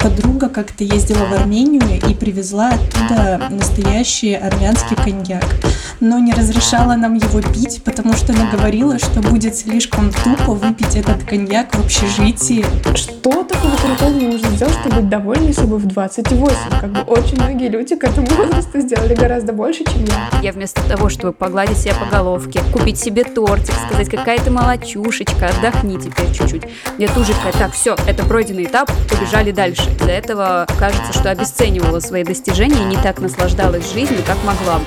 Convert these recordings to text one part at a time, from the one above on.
Подруга как-то ездила в Армению и привезла оттуда настоящий армянский коньяк, но не разрешала нам его пить, потому что она говорила, что будет слишком тупо выпить этот коньяк в общежитии. Что такого крутого нужно сделать, чтобы быть довольной собой в 28? Как бы очень многие люди к этому возрасту сделали гораздо больше, чем я. Я вместо того, чтобы погладить себя по головке, купить себе тортик, сказать, какая ты молочушечка, отдохни теперь чуть-чуть. Я тут же такая, так, все, это пройденный этап, побежали дальше. Для этого кажется, что обесценивала свои достижения и не так наслаждалась жизнью, как могла бы.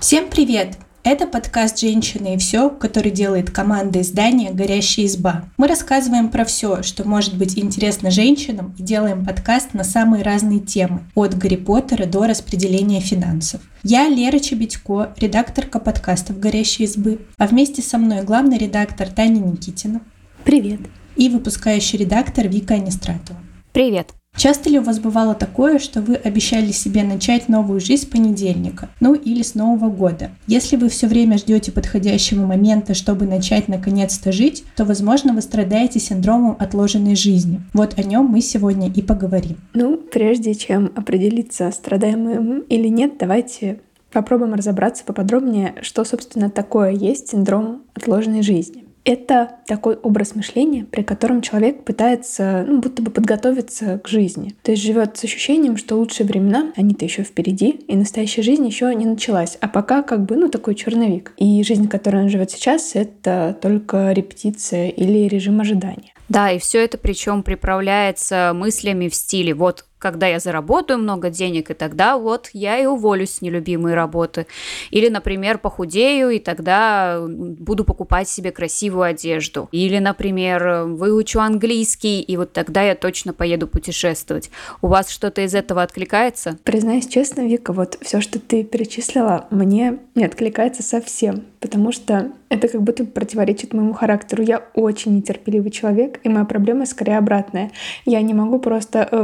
Всем привет! Это подкаст «Женщины и все», который делает команда издания «Горящая изба». Мы рассказываем про все, что может быть интересно женщинам, и делаем подкаст на самые разные темы, от Гарри Поттера до распределения финансов. Я Лера Чебедько, редакторка подкастов «Горящей избы», а вместе со мной главный редактор Таня Никитина. Привет. И выпускающий редактор Вика Анистратова. Привет. Часто ли у вас бывало такое, что вы обещали себе начать новую жизнь с понедельника, ну или с Нового года? Если вы все время ждете подходящего момента, чтобы начать наконец-то жить, то, возможно, вы страдаете синдромом отложенной жизни. Вот о нем мы сегодня и поговорим. Ну, прежде чем определиться, страдаем мы или нет, давайте попробуем разобраться поподробнее, что, собственно, такое есть синдром отложенной жизни. Это такой образ мышления, при котором человек пытается, ну, будто бы подготовиться к жизни. То есть живет с ощущением, что лучшие времена, они-то еще впереди, и настоящая жизнь еще не началась. А пока как бы, ну, такой черновик. И жизнь, которой он живет сейчас, это только репетиция или режим ожидания. Да, и все это причем приправляется мыслями в стиле вот когда я заработаю много денег, и тогда вот я и уволюсь с нелюбимой работы. Или, например, похудею, и тогда буду покупать себе красивую одежду. Или, например, выучу английский, и вот тогда я точно поеду путешествовать. У вас что-то из этого откликается? Признаюсь честно, Вика, вот все, что ты перечислила, мне не откликается совсем, потому что это как будто противоречит моему характеру. Я очень нетерпеливый человек, и моя проблема скорее обратная. Я не могу просто э,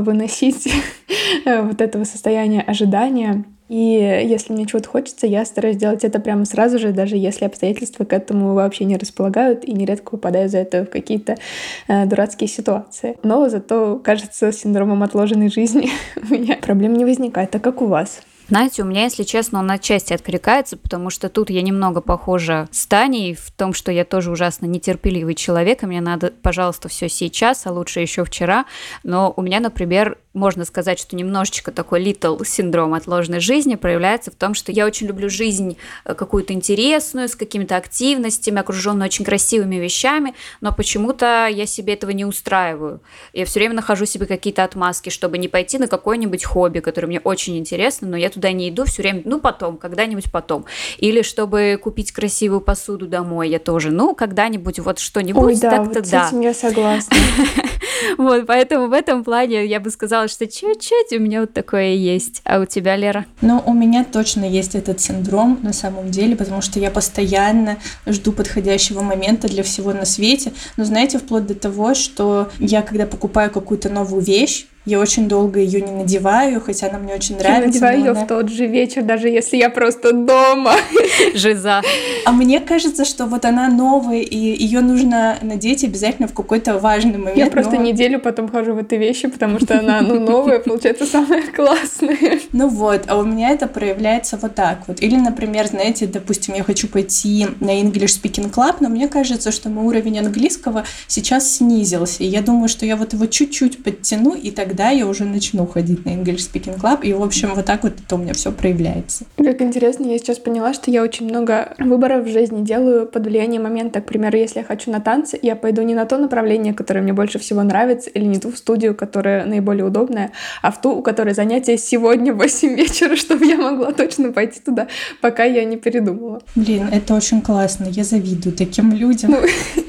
выносить вот этого состояния ожидания. И если мне чего-то хочется, я стараюсь делать это прямо сразу же, даже если обстоятельства к этому вообще не располагают, и нередко попадаю за это в какие-то э, дурацкие ситуации. Но зато, кажется, с синдромом отложенной жизни у меня проблем не возникает. А как у вас? Знаете, у меня, если честно, он отчасти откликается, потому что тут я немного похожа с Таней в том, что я тоже ужасно нетерпеливый человек, и мне надо, пожалуйста, все сейчас, а лучше еще вчера. Но у меня, например, можно сказать, что немножечко такой little синдром отложенной жизни проявляется в том, что я очень люблю жизнь э, какую-то интересную, с какими-то активностями, окруженную очень красивыми вещами, но почему-то я себе этого не устраиваю. Я все время нахожу себе какие-то отмазки, чтобы не пойти на какое-нибудь хобби, которое мне очень интересно, но я туда не иду все время, ну потом, когда-нибудь потом. Или чтобы купить красивую посуду домой, я тоже, ну когда-нибудь вот что-нибудь, да, так-то вот да. с этим я согласна. Вот, поэтому в этом плане я бы сказала, что чуть-чуть у меня вот такое есть. А у тебя, Лера? Ну, у меня точно есть этот синдром на самом деле, потому что я постоянно жду подходящего момента для всего на свете. Но знаете, вплоть до того, что я, когда покупаю какую-то новую вещь, я очень долго ее не надеваю, хотя она мне очень нравится. Я надеваю ее она... в тот же вечер, даже если я просто дома. Жиза. А мне кажется, что вот она новая, и ее нужно надеть обязательно в какой-то важный момент. Я просто неделю потом хожу в этой вещи, потому что она, ну, новая, получается, самая классная. Ну вот, а у меня это проявляется вот так вот. Или, например, знаете, допустим, я хочу пойти на English Speaking Club, но мне кажется, что мой уровень английского сейчас снизился. И я думаю, что я вот его чуть-чуть подтяну, и тогда тогда я уже начну ходить на English Speaking Club. И, в общем, вот так вот это у меня все проявляется. Как интересно, я сейчас поняла, что я очень много выборов в жизни делаю под влиянием момента. К примеру, если я хочу на танцы, я пойду не на то направление, которое мне больше всего нравится, или не ту студию, которая наиболее удобная, а в ту, у которой занятие сегодня в 8 вечера, чтобы я могла точно пойти туда, пока я не передумала. Блин, это очень классно. Я завидую таким людям. Ну,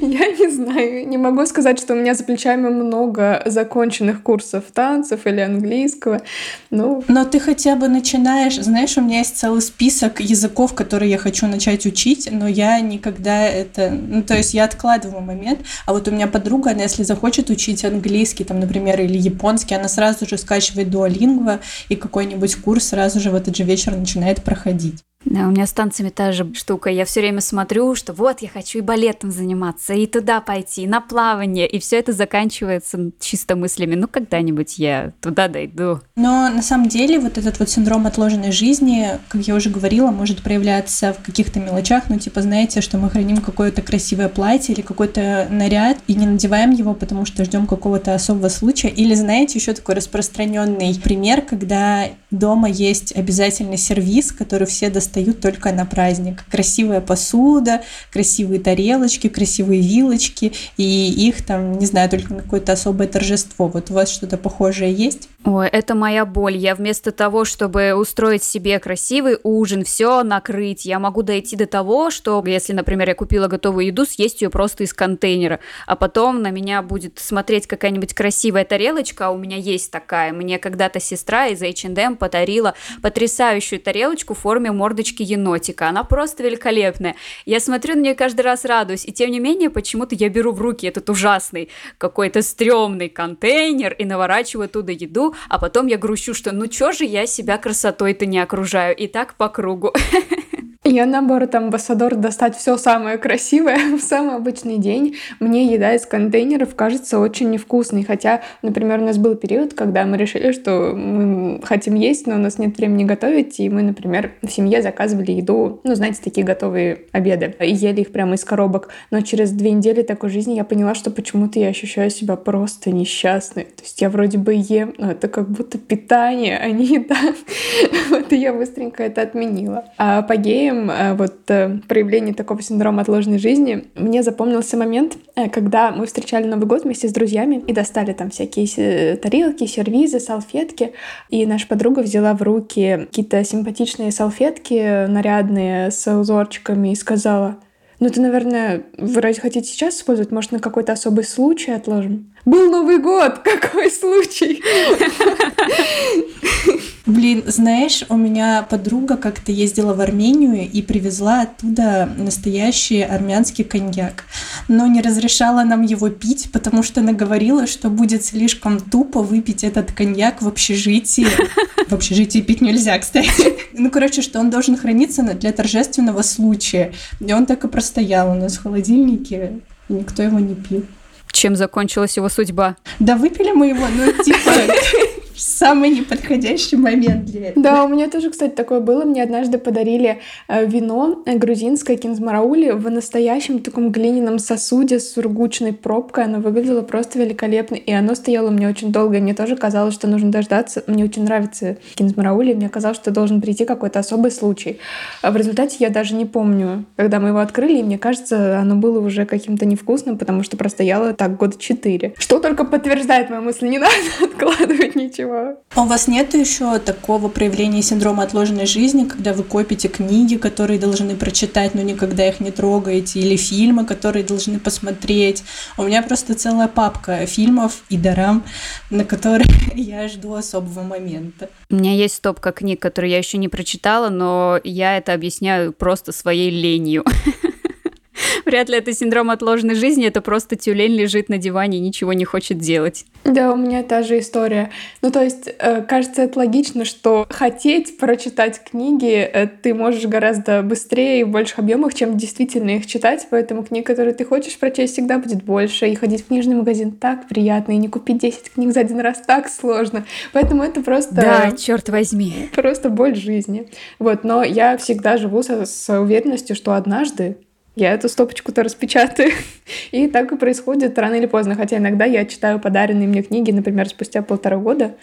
я не знаю. Не могу сказать, что у меня за плечами много законченных курсов танцев или английского. Ну... Но ты хотя бы начинаешь, знаешь, у меня есть целый список языков, которые я хочу начать учить, но я никогда это, ну, то есть я откладываю момент, а вот у меня подруга, она если захочет учить английский, там, например, или японский, она сразу же скачивает Duolingo и какой-нибудь курс сразу же в этот же вечер начинает проходить. Да, у меня с танцами та же штука. Я все время смотрю, что вот я хочу и балетом заниматься, и туда пойти, и на плавание, и все это заканчивается чисто мыслями. Ну, когда-нибудь я туда дойду. Но на самом деле вот этот вот синдром отложенной жизни, как я уже говорила, может проявляться в каких-то мелочах. Ну, типа, знаете, что мы храним какое-то красивое платье или какой-то наряд и не надеваем его, потому что ждем какого-то особого случая. Или, знаете, еще такой распространенный пример, когда дома есть обязательный сервис, который все достают достают только на праздник. Красивая посуда, красивые тарелочки, красивые вилочки, и их там, не знаю, только на какое-то особое торжество. Вот у вас что-то похожее есть? Ой, это моя боль. Я вместо того, чтобы устроить себе красивый ужин, все накрыть, я могу дойти до того, что если, например, я купила готовую еду, съесть ее просто из контейнера, а потом на меня будет смотреть какая-нибудь красивая тарелочка, а у меня есть такая. Мне когда-то сестра из H&M подарила потрясающую тарелочку в форме мордочки енотика. Она просто великолепная. Я смотрю на нее каждый раз радуюсь, и тем не менее почему-то я беру в руки этот ужасный какой-то стрёмный контейнер и наворачиваю оттуда еду, а потом я грущу, что ну чё же я себя красотой-то не окружаю, и так по кругу. Я, наоборот, амбассадор достать все самое красивое в самый обычный день. Мне еда из контейнеров кажется очень невкусной. Хотя, например, у нас был период, когда мы решили, что мы хотим есть, но у нас нет времени готовить, и мы, например, в семье заказывали еду, ну, знаете, такие готовые обеды, и ели их прямо из коробок. Но через две недели такой жизни я поняла, что почему-то я ощущаю себя просто несчастной. То есть я вроде бы ем, но это как будто питание, а не еда. Вот и я быстренько это отменила. А по геям э, вот э, проявлении такого синдрома отложенной жизни мне запомнился момент, э, когда мы встречали Новый год вместе с друзьями и достали там всякие тарелки, сервизы, салфетки. И наша подруга взяла в руки какие-то симпатичные салфетки нарядные с узорчиками и сказала, ну, это, наверное, вы разве хотите сейчас использовать? Может, на какой-то особый случай отложим? Был Новый год! Какой случай? Блин, знаешь, у меня подруга как-то ездила в Армению и привезла оттуда настоящий армянский коньяк, но не разрешала нам его пить, потому что она говорила, что будет слишком тупо выпить этот коньяк в общежитии. В общежитии пить нельзя, кстати. Ну, короче, что он должен храниться для торжественного случая. И он так и простоял у нас в холодильнике, и никто его не пил. Чем закончилась его судьба? Да выпили мы его, ну, типа, самый неподходящий момент для этого. Да, у меня тоже, кстати, такое было. Мне однажды подарили э, вино грузинское кинзмараули в настоящем таком глиняном сосуде с сургучной пробкой. Оно выглядело просто великолепно, и оно стояло меня очень долго. И мне тоже казалось, что нужно дождаться. Мне очень нравится кинзмараули, мне казалось, что должен прийти какой-то особый случай. А в результате я даже не помню, когда мы его открыли, и мне кажется, оно было уже каким-то невкусным, потому что простояло так года четыре. Что только подтверждает мою мысль, не надо откладывать ничего ничего. А у вас нет еще такого проявления синдрома отложенной жизни, когда вы копите книги, которые должны прочитать, но никогда их не трогаете, или фильмы, которые должны посмотреть? У меня просто целая папка фильмов и дарам, на которые я жду особого момента. У меня есть стопка книг, которые я еще не прочитала, но я это объясняю просто своей ленью. Вряд ли это синдром отложенной жизни, это просто тюлень лежит на диване и ничего не хочет делать. Да, у меня та же история. Ну, то есть, э, кажется, это логично, что хотеть прочитать книги э, ты можешь гораздо быстрее и в больших объемах, чем действительно их читать, поэтому книг, которые ты хочешь прочесть, всегда будет больше, и ходить в книжный магазин так приятно, и не купить 10 книг за один раз так сложно. Поэтому это просто... Да, черт возьми. Просто боль жизни. Вот, но я всегда живу со, с уверенностью, что однажды я эту стопочку-то распечатаю. И так и происходит рано или поздно. Хотя иногда я читаю подаренные мне книги, например, спустя полтора года.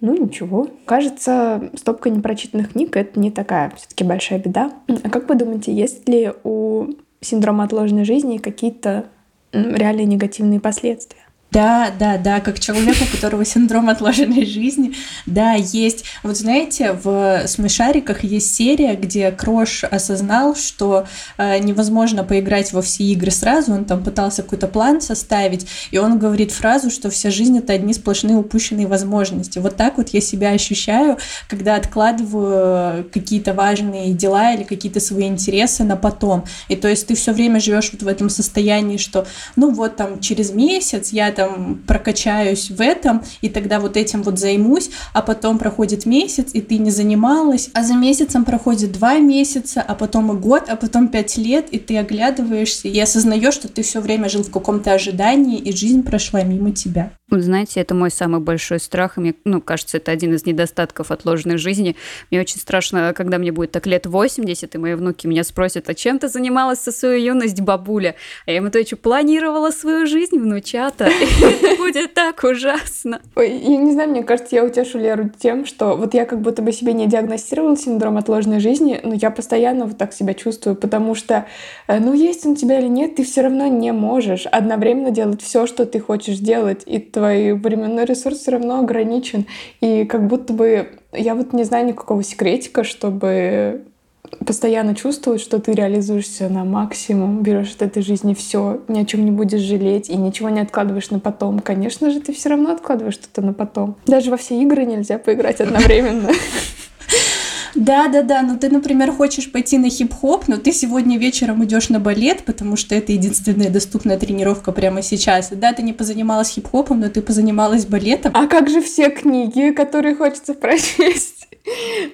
Ну, ничего. Кажется, стопка непрочитанных книг — это не такая все таки большая беда. А как вы думаете, есть ли у синдрома отложенной жизни какие-то реальные негативные последствия? Да, да, да, как человек, у которого синдром отложенной жизни, да, есть. Вот знаете, в смешариках есть серия, где Крош осознал, что э, невозможно поиграть во все игры сразу, он там пытался какой-то план составить, и он говорит фразу, что вся жизнь это одни сплошные упущенные возможности. Вот так вот я себя ощущаю, когда откладываю какие-то важные дела или какие-то свои интересы на потом. И то есть ты все время живешь вот в этом состоянии, что ну вот там через месяц я там прокачаюсь в этом, и тогда вот этим вот займусь, а потом проходит месяц, и ты не занималась, а за месяцем проходит два месяца, а потом и год, а потом пять лет, и ты оглядываешься и осознаешь, что ты все время жил в каком-то ожидании, и жизнь прошла мимо тебя. Знаете, это мой самый большой страх, и мне, ну, кажется, это один из недостатков отложенной жизни. Мне очень страшно, когда мне будет так лет 80, и мои внуки меня спросят, а чем ты занималась со свою юность, бабуля? А я им отвечу, планировала свою жизнь, внучата. Будет так ужасно. Ой, я не знаю, мне кажется, я утешу Леру тем, что вот я как будто бы себе не диагностировала синдром отложенной жизни, но я постоянно вот так себя чувствую, потому что, э, ну, есть он у тебя или нет, ты все равно не можешь одновременно делать все, что ты хочешь делать, и твой временной ресурс все равно ограничен. И как будто бы я вот не знаю никакого секретика, чтобы постоянно чувствовать, что ты реализуешься на максимум, берешь от этой жизни все, ни о чем не будешь жалеть и ничего не откладываешь на потом. Конечно же, ты все равно откладываешь что-то на потом. Даже во все игры нельзя поиграть одновременно. Да, да, да. Ну ты, например, хочешь пойти на хип-хоп, но ты сегодня вечером идешь на балет, потому что это единственная доступная тренировка прямо сейчас. Да, ты не позанималась хип-хопом, но ты позанималась балетом. А как же все книги, которые хочется прочесть?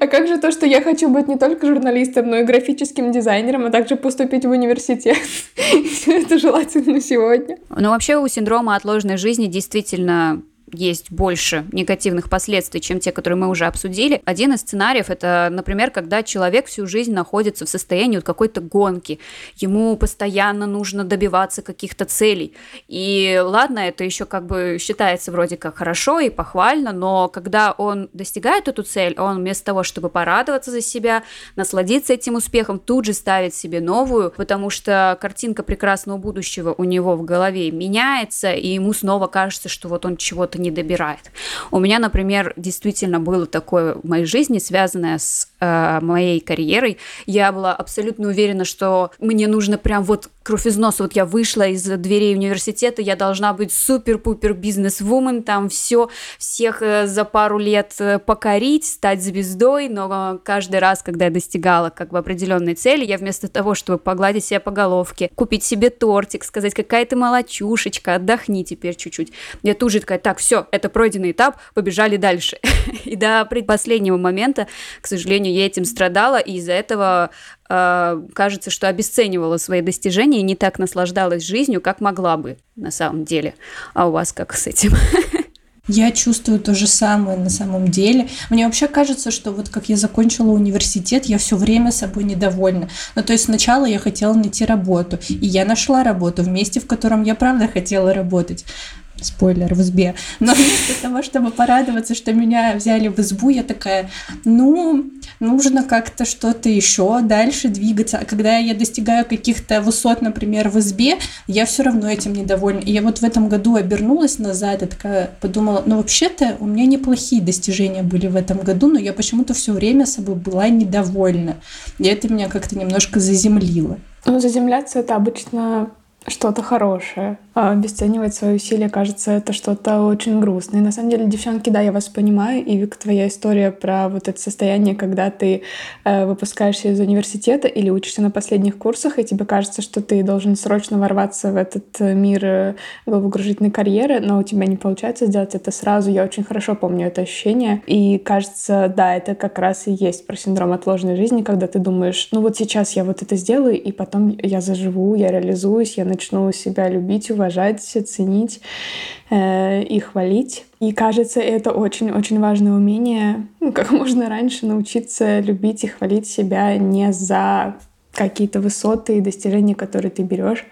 А как же то, что я хочу быть не только журналистом, но и графическим дизайнером, а также поступить в университет? Все это желательно сегодня. Ну, вообще у синдрома отложенной жизни действительно есть больше негативных последствий, чем те, которые мы уже обсудили. Один из сценариев это, например, когда человек всю жизнь находится в состоянии вот какой-то гонки, ему постоянно нужно добиваться каких-то целей. И ладно, это еще как бы считается вроде как хорошо и похвально, но когда он достигает эту цель, он вместо того, чтобы порадоваться за себя, насладиться этим успехом, тут же ставит себе новую, потому что картинка прекрасного будущего у него в голове меняется, и ему снова кажется, что вот он чего-то не добирает. У меня, например, действительно было такое в моей жизни, связанное с э, моей карьерой. Я была абсолютно уверена, что мне нужно прям вот кровь из носа. Вот я вышла из дверей университета, я должна быть супер-пупер бизнес-вумен, там все, всех э, за пару лет э, покорить, стать звездой, но каждый раз, когда я достигала как бы определенной цели, я вместо того, чтобы погладить себя по головке, купить себе тортик, сказать, какая ты молочушечка, отдохни теперь чуть-чуть, я тут же такая, так, все, это пройденный этап, побежали дальше. и до предпоследнего момента, к сожалению, я этим страдала, и из-за этого кажется, что обесценивала свои достижения и не так наслаждалась жизнью, как могла бы на самом деле. А у вас как с этим? Я чувствую то же самое на самом деле. Мне вообще кажется, что вот как я закончила университет, я все время собой недовольна. Ну, то есть сначала я хотела найти работу, и я нашла работу в месте, в котором я правда хотела работать спойлер, в избе. Но вместо того, чтобы порадоваться, что меня взяли в избу, я такая, ну, нужно как-то что-то еще дальше двигаться. А когда я достигаю каких-то высот, например, в избе, я все равно этим недовольна. И я вот в этом году обернулась назад и такая подумала, ну, вообще-то у меня неплохие достижения были в этом году, но я почему-то все время собой была недовольна. И это меня как-то немножко заземлило. Ну, заземляться это обычно что-то хорошее. А обесценивать свои усилия, кажется, это что-то очень грустное. И на самом деле, девчонки, да, я вас понимаю. И, Вик, твоя история про вот это состояние, когда ты э, выпускаешься из университета или учишься на последних курсах, и тебе кажется, что ты должен срочно ворваться в этот э, мир э, головокружительной карьеры, но у тебя не получается сделать это сразу. Я очень хорошо помню это ощущение. И кажется, да, это как раз и есть про синдром отложенной жизни, когда ты думаешь, ну вот сейчас я вот это сделаю, и потом я заживу, я реализуюсь, я начну себя любить, уважать, ценить э, и хвалить. И кажется, это очень-очень важное умение, ну, как можно раньше научиться любить и хвалить себя не за какие-то высоты и достижения, которые ты берешь,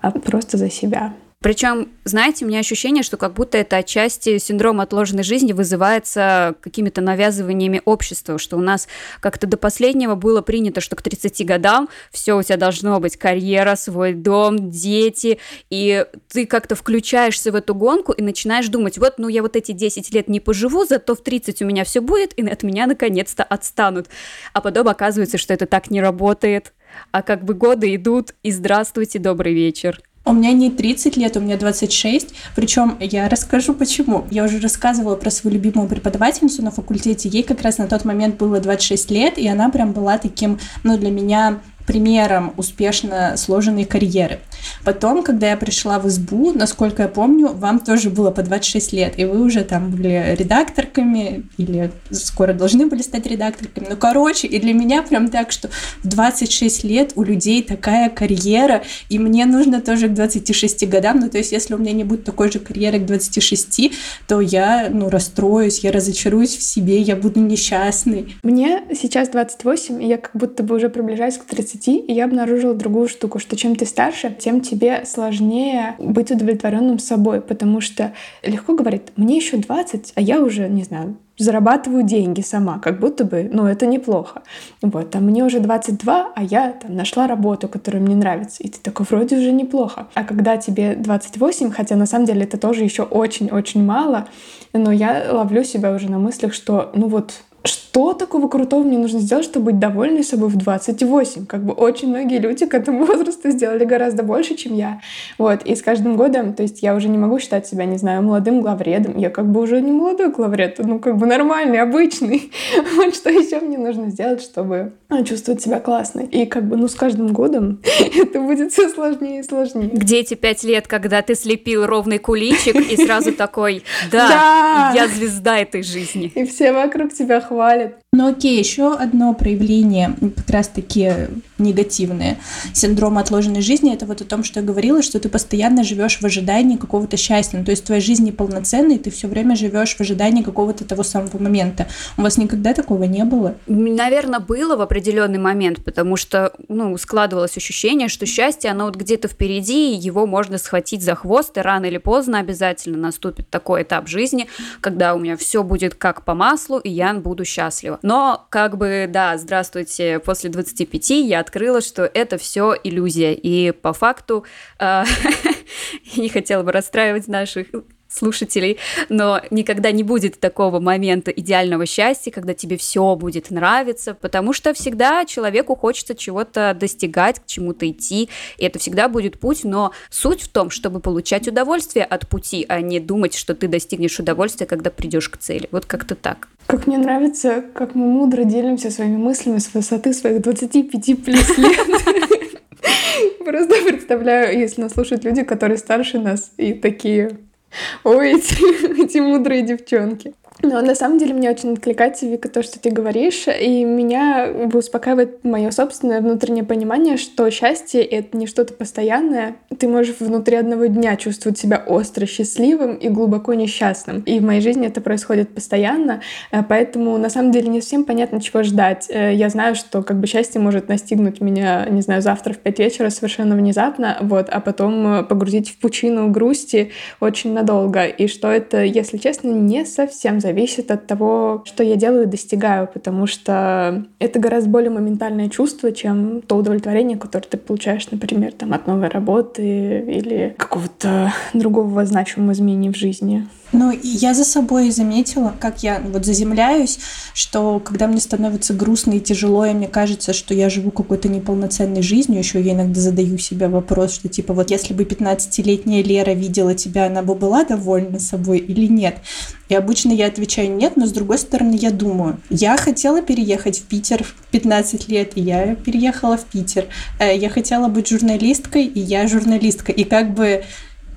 а просто за себя. Причем, знаете, у меня ощущение, что как будто это отчасти синдром отложенной жизни вызывается какими-то навязываниями общества, что у нас как-то до последнего было принято, что к 30 годам все у тебя должно быть карьера, свой дом, дети, и ты как-то включаешься в эту гонку и начинаешь думать, вот, ну я вот эти 10 лет не поживу, зато в 30 у меня все будет, и от меня наконец-то отстанут. А потом оказывается, что это так не работает, а как бы годы идут, и здравствуйте, добрый вечер. У меня не 30 лет, у меня 26. Причем я расскажу почему. Я уже рассказывала про свою любимую преподавательницу на факультете. Ей как раз на тот момент было 26 лет, и она прям была таким, ну, для меня примером успешно сложенной карьеры. Потом, когда я пришла в избу, насколько я помню, вам тоже было по 26 лет, и вы уже там были редакторками, или скоро должны были стать редакторками. Ну, короче, и для меня прям так, что в 26 лет у людей такая карьера, и мне нужно тоже к 26 годам, ну, то есть если у меня не будет такой же карьеры к 26, то я, ну, расстроюсь, я разочаруюсь в себе, я буду несчастной. Мне сейчас 28, и я как будто бы уже приближаюсь к 30, и я обнаружила другую штуку, что чем ты старше, тем тебе сложнее быть удовлетворенным собой, потому что легко говорить, мне еще 20, а я уже, не знаю, зарабатываю деньги сама, как будто бы, ну, это неплохо. Вот, а мне уже 22, а я там нашла работу, которая мне нравится, и ты такой, вроде уже неплохо. А когда тебе 28, хотя на самом деле это тоже еще очень-очень мало, но я ловлю себя уже на мыслях, что, ну вот, что такого крутого мне нужно сделать, чтобы быть довольной собой в 28? Как бы очень многие люди к этому возрасту сделали гораздо больше, чем я. Вот. И с каждым годом, то есть я уже не могу считать себя, не знаю, молодым главредом. Я как бы уже не молодой главред, ну как бы нормальный, обычный. Вот что еще мне нужно сделать, чтобы а, чувствовать себя классной. И как бы, ну с каждым годом это будет все сложнее и сложнее. Где эти пять лет, когда ты слепил ровный куличик и сразу такой, да, я звезда этой жизни. И все вокруг тебя хвалят. Ну окей, еще одно проявление как раз-таки негативное синдрома отложенной жизни, это вот о том, что я говорила, что ты постоянно живешь в ожидании какого-то счастья. Ну, то есть твоя жизнь неполноценная, и ты все время живешь в ожидании какого-то того самого момента. У вас никогда такого не было? Наверное, было в определенный момент, потому что ну, складывалось ощущение, что счастье, оно вот где-то впереди, и его можно схватить за хвост, и рано или поздно обязательно наступит такой этап жизни, когда у меня все будет как по маслу, и я буду счастлива. Но, как бы, да, здравствуйте, после 25 я открыла, что это все иллюзия. И по факту э, не хотела бы расстраивать наших слушателей, но никогда не будет такого момента идеального счастья, когда тебе все будет нравиться, потому что всегда человеку хочется чего-то достигать, к чему-то идти, и это всегда будет путь, но суть в том, чтобы получать удовольствие от пути, а не думать, что ты достигнешь удовольствия, когда придешь к цели. Вот как-то так. Как мне нравится, как мы мудро делимся своими мыслями с высоты своих 25 плюс лет. Просто представляю, если нас слушают люди, которые старше нас и такие, ой, эти, эти мудрые девчонки. Но на самом деле мне очень откликается, Вика, то, что ты говоришь, и меня успокаивает мое собственное внутреннее понимание, что счастье — это не что-то постоянное. Ты можешь внутри одного дня чувствовать себя остро счастливым и глубоко несчастным. И в моей жизни это происходит постоянно, э, поэтому на самом деле не всем понятно, чего ждать. Э, я знаю, что как бы счастье может настигнуть меня, не знаю, завтра в пять вечера совершенно внезапно, вот, а потом э, погрузить в пучину грусти очень надолго. И что это, если честно, не совсем зависит от того, что я делаю и достигаю, потому что это гораздо более моментальное чувство, чем то удовлетворение, которое ты получаешь, например, там, от новой работы или какого-то другого значимого изменения в жизни. Ну, я за собой заметила, как я вот заземляюсь, что когда мне становится грустно и тяжело, и мне кажется, что я живу какой-то неполноценной жизнью, еще я иногда задаю себе вопрос, что типа вот если бы 15-летняя Лера видела тебя, она бы была довольна собой или нет? И обычно я отвечаю нет, но с другой стороны я думаю, я хотела переехать в Питер в 15 лет, и я переехала в Питер. Э, я хотела быть журналисткой, и я журналистка. И как бы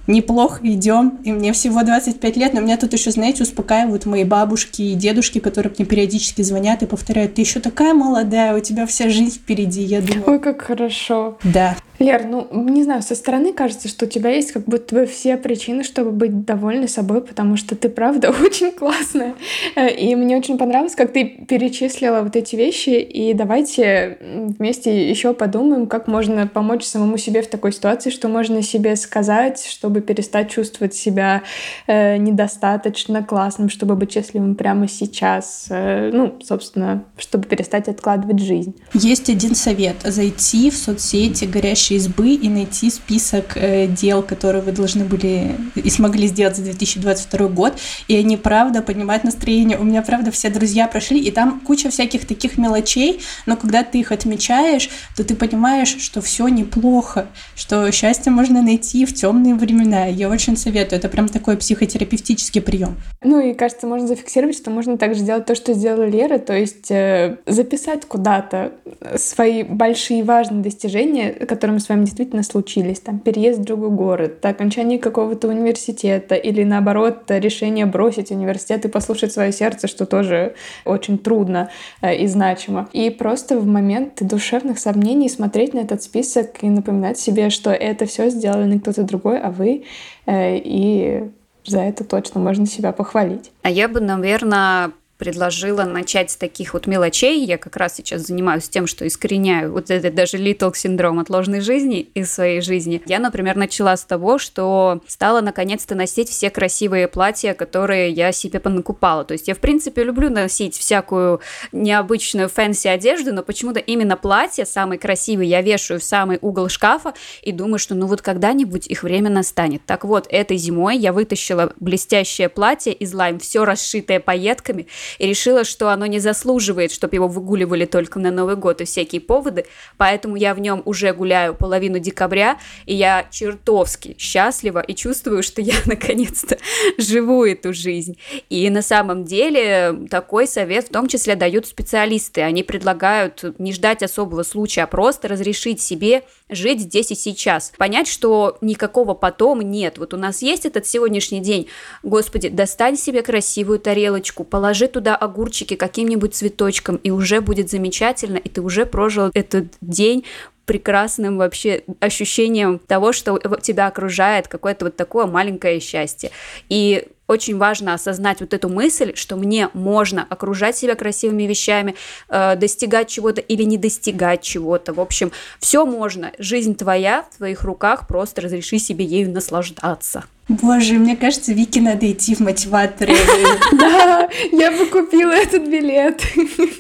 неплохо идем, и мне всего 25 лет, но меня тут еще, знаете, успокаивают мои бабушки и дедушки, которые мне периодически звонят и повторяют, ты еще такая молодая, у тебя вся жизнь впереди, я думаю. Ой, как хорошо. Да. Лер, ну, не знаю, со стороны кажется, что у тебя есть как будто бы все причины, чтобы быть довольной собой, потому что ты, правда, очень классная. Э, и мне очень понравилось, как ты перечислила вот эти вещи, и давайте вместе еще подумаем, как можно помочь самому себе в такой ситуации, что можно себе сказать, чтобы перестать чувствовать себя э, недостаточно классным, чтобы быть счастливым прямо сейчас. Э, ну, собственно, чтобы перестать откладывать жизнь. Есть один совет. Зайти в соцсети горящие помощи избы и найти список э, дел, которые вы должны были и смогли сделать за 2022 год. И они, правда, поднимают настроение. У меня, правда, все друзья прошли, и там куча всяких таких мелочей, но когда ты их отмечаешь, то ты понимаешь, что все неплохо, что счастье можно найти в темные времена. Я очень советую. Это прям такой психотерапевтический прием. Ну и кажется, можно зафиксировать, что можно также сделать то, что сделала Лера, то есть э, записать куда-то свои большие важные достижения, которым которые с вами действительно случились, там, переезд в другой город, окончание какого-то университета или, наоборот, решение бросить университет и послушать свое сердце, что тоже очень трудно э, и значимо. И просто в момент душевных сомнений смотреть на этот список и напоминать себе, что это все сделал не кто-то другой, а вы, э, и за это точно можно себя похвалить. А я бы, наверное, предложила начать с таких вот мелочей. Я как раз сейчас занимаюсь тем, что искореняю вот этот даже little синдром отложенной жизни из своей жизни. Я, например, начала с того, что стала наконец-то носить все красивые платья, которые я себе понакупала. То есть я, в принципе, люблю носить всякую необычную fancy одежду, но почему-то именно платья самые красивые я вешаю в самый угол шкафа и думаю, что ну вот когда-нибудь их время настанет. Так вот, этой зимой я вытащила блестящее платье из лайм, все расшитое пайетками, и решила, что оно не заслуживает, чтобы его выгуливали только на Новый год и всякие поводы, поэтому я в нем уже гуляю половину декабря, и я чертовски счастлива и чувствую, что я наконец-то живу эту жизнь. И на самом деле такой совет в том числе дают специалисты. Они предлагают не ждать особого случая, а просто разрешить себе жить здесь и сейчас. Понять, что никакого потом нет. Вот у нас есть этот сегодняшний день. Господи, достань себе красивую тарелочку, положи туда огурчики каким-нибудь цветочком, и уже будет замечательно, и ты уже прожил этот день прекрасным вообще ощущением того, что тебя окружает какое-то вот такое маленькое счастье. И очень важно осознать вот эту мысль, что мне можно окружать себя красивыми вещами, э, достигать чего-то или не достигать чего-то. В общем, все можно. Жизнь твоя в твоих руках, просто разреши себе ею наслаждаться. Боже, мне кажется, Вики надо идти в мотиваторы. Да, я бы купила этот билет.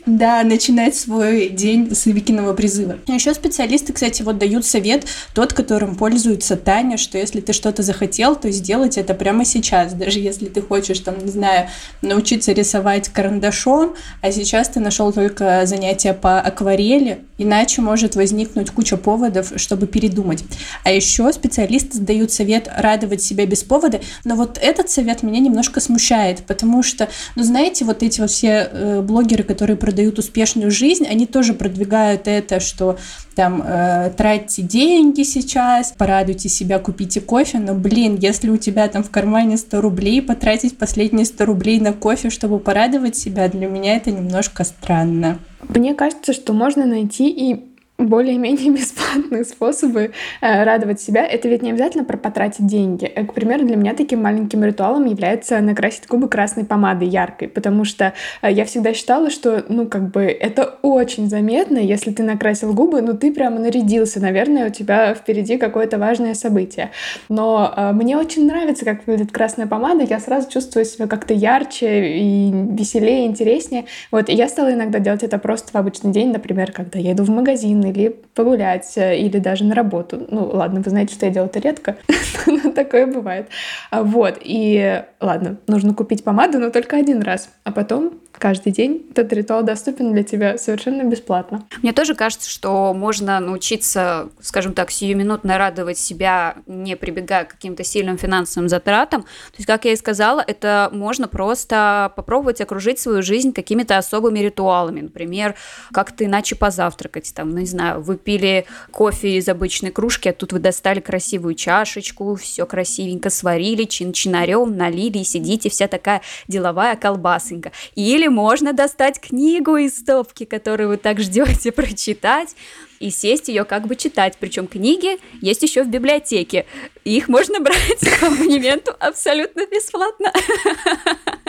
Да, начинать свой день с Викиного призыва. А Еще специалисты, кстати, вот дают совет, тот, которым пользуется Таня, что если ты что-то захотел, то сделать это прямо сейчас. Даже если ты хочешь, там, не знаю, научиться рисовать карандашом, а сейчас ты нашел только занятия по акварели, иначе может возникнуть куча поводов, чтобы передумать. А еще специалисты дают совет радовать себя без без повода. Но вот этот совет меня немножко смущает, потому что, ну, знаете, вот эти вот все э, блогеры, которые продают успешную жизнь, они тоже продвигают это, что там э, тратьте деньги сейчас, порадуйте себя, купите кофе, но, блин, если у тебя там в кармане 100 рублей, потратить последние 100 рублей на кофе, чтобы порадовать себя, для меня это немножко странно. Мне кажется, что можно найти и более-менее бесплатные способы э, радовать себя. Это ведь не обязательно про потратить деньги. Э, к примеру, для меня таким маленьким ритуалом является накрасить губы красной помадой яркой, потому что э, я всегда считала, что, ну, как бы, это очень заметно, если ты накрасил губы, ну, ты прямо нарядился, наверное, у тебя впереди какое-то важное событие. Но э, мне очень нравится, как выглядит красная помада, я сразу чувствую себя как-то ярче и веселее, интереснее. Вот, и я стала иногда делать это просто в обычный день, например, когда я иду в магазин или погулять, э, или даже на работу. Ну, ладно, вы знаете, что я делаю это редко, но такое бывает. А вот, и ладно, нужно купить помаду, но только один раз, а потом каждый день этот ритуал доступен для тебя совершенно бесплатно. Мне тоже кажется, что можно научиться, скажем так, сиюминутно радовать себя, не прибегая к каким-то сильным финансовым затратам. То есть, как я и сказала, это можно просто попробовать окружить свою жизнь какими-то особыми ритуалами. Например, как-то иначе позавтракать. Там, ну, не знаю, вы пили кофе из обычной кружки, а тут вы достали красивую чашечку, все красивенько сварили, чин-чинарем налили, и сидите вся такая деловая колбасенька. Или или можно достать книгу из стопки, которую вы так ждете прочитать, и сесть ее как бы читать. Причем книги есть еще в библиотеке. Их можно брать по абонементу абсолютно бесплатно.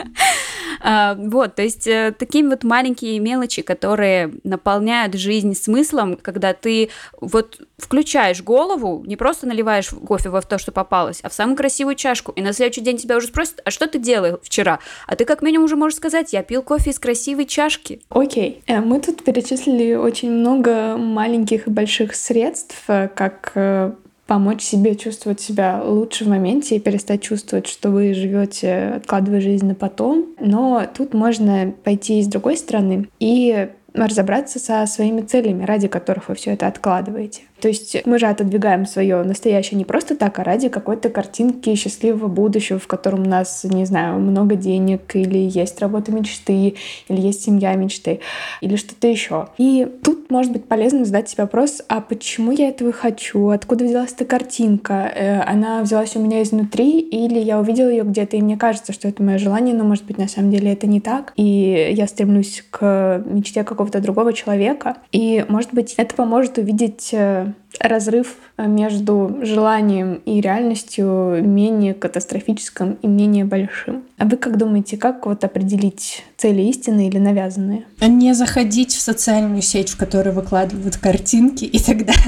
А, вот, то есть э, такие вот маленькие мелочи, которые наполняют жизнь смыслом, когда ты вот включаешь голову, не просто наливаешь кофе во то, что попалось, а в самую красивую чашку, и на следующий день тебя уже спросят, а что ты делал вчера? А ты как минимум уже можешь сказать, я пил кофе из красивой чашки. Окей, okay. Э, мы тут перечислили очень много маленьких и больших средств, э, как помочь себе чувствовать себя лучше в моменте и перестать чувствовать, что вы живете, откладывая жизнь на потом. Но тут можно пойти с другой стороны и разобраться со своими целями, ради которых вы все это откладываете. То есть мы же отодвигаем свое настоящее не просто так, а ради какой-то картинки счастливого будущего, в котором у нас, не знаю, много денег, или есть работа мечты, или есть семья мечты, или что-то еще. И тут может быть полезно задать себе вопрос, а почему я этого хочу? Откуда взялась эта картинка? Э, она взялась у меня изнутри, или я увидела ее где-то, и мне кажется, что это мое желание, но может быть на самом деле это не так, и я стремлюсь к мечте какого-то другого человека. И может быть это поможет увидеть э, разрыв между желанием и реальностью менее катастрофическим и менее большим. А вы как думаете, как вот определить цели истины или навязанные? Не заходить в социальную сеть, в которую выкладывают картинки, и тогда...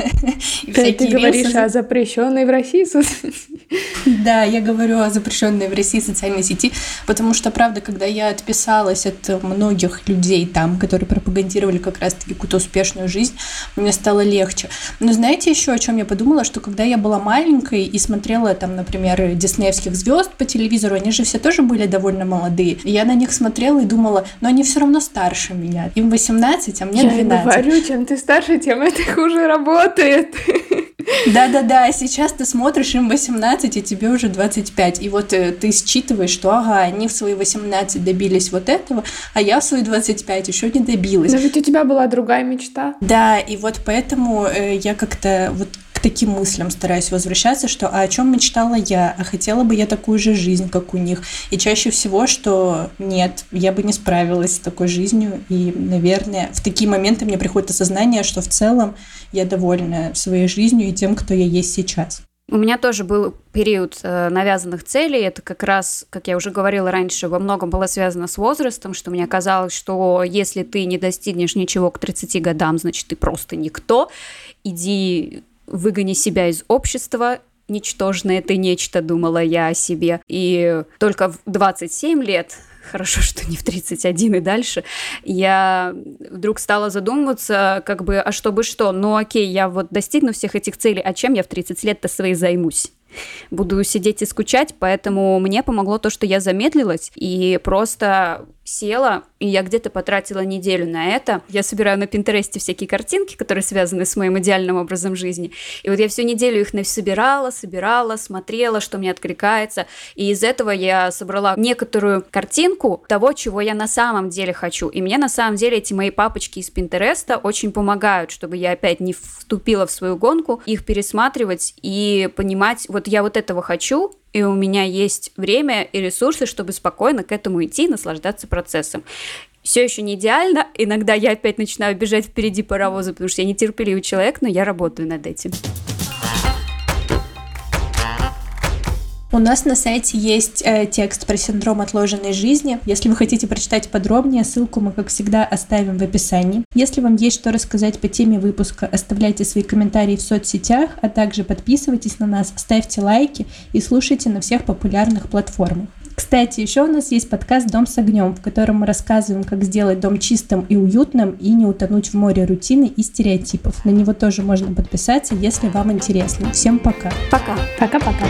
Ты, ты говоришь о запрещенной в России соцсети? Да, я говорю о запрещенной в России социальной сети, потому что, правда, когда я отписалась от многих людей там, которые пропагандировали как раз-таки какую-то успешную жизнь, мне стало легче. Но знаете еще, о чем я подумала, что когда я была маленькой и смотрела там, например, диснеевских звезд по телевизору, они же все тоже были довольно молодые. И я на них смотрела и думала, но они все равно старше меня. Им 18, а мне 12. Я говорю, чем ты старше, тем это хуже работает. Да-да-да, сейчас ты смотришь, им 18, и тебе уже 25. И вот э, ты считываешь, что ага, они в свои 18 добились вот этого, а я в свои 25 еще не добилась. Но ведь у тебя была другая мечта. Да, и вот поэтому э, я как-то вот таким мыслям стараюсь возвращаться, что а о чем мечтала я, а хотела бы я такую же жизнь, как у них. И чаще всего, что нет, я бы не справилась с такой жизнью. И, наверное, в такие моменты мне приходит осознание, что в целом я довольна своей жизнью и тем, кто я есть сейчас. У меня тоже был период э, навязанных целей. Это как раз, как я уже говорила раньше, во многом было связано с возрастом, что мне казалось, что если ты не достигнешь ничего к 30 годам, значит, ты просто никто. Иди выгони себя из общества, ничтожное ты нечто, думала я о себе. И только в 27 лет хорошо, что не в 31 и дальше, я вдруг стала задумываться, как бы, а чтобы что, ну окей, я вот достигну всех этих целей, а чем я в 30 лет-то свои займусь? Буду сидеть и скучать, поэтому мне помогло то, что я замедлилась и просто села, и я где-то потратила неделю на это. Я собираю на Пинтересте всякие картинки, которые связаны с моим идеальным образом жизни. И вот я всю неделю их собирала, собирала, смотрела, что мне откликается. И из этого я собрала некоторую картинку того, чего я на самом деле хочу. И мне на самом деле эти мои папочки из Пинтереста очень помогают, чтобы я опять не вступила в свою гонку, их пересматривать и понимать, вот я вот этого хочу, и у меня есть время и ресурсы, чтобы спокойно к этому идти и наслаждаться процессом. Все еще не идеально, иногда я опять начинаю бежать впереди паровоза, потому что я нетерпеливый человек, но я работаю над этим. У нас на сайте есть э, текст про синдром отложенной жизни. Если вы хотите прочитать подробнее, ссылку мы, как всегда, оставим в описании. Если вам есть что рассказать по теме выпуска, оставляйте свои комментарии в соцсетях, а также подписывайтесь на нас, ставьте лайки и слушайте на всех популярных платформах. Кстати, еще у нас есть подкаст «Дом с огнем», в котором мы рассказываем, как сделать дом чистым и уютным и не утонуть в море рутины и стереотипов. На него тоже можно подписаться, если вам интересно. Всем пока. Пока. Пока-пока.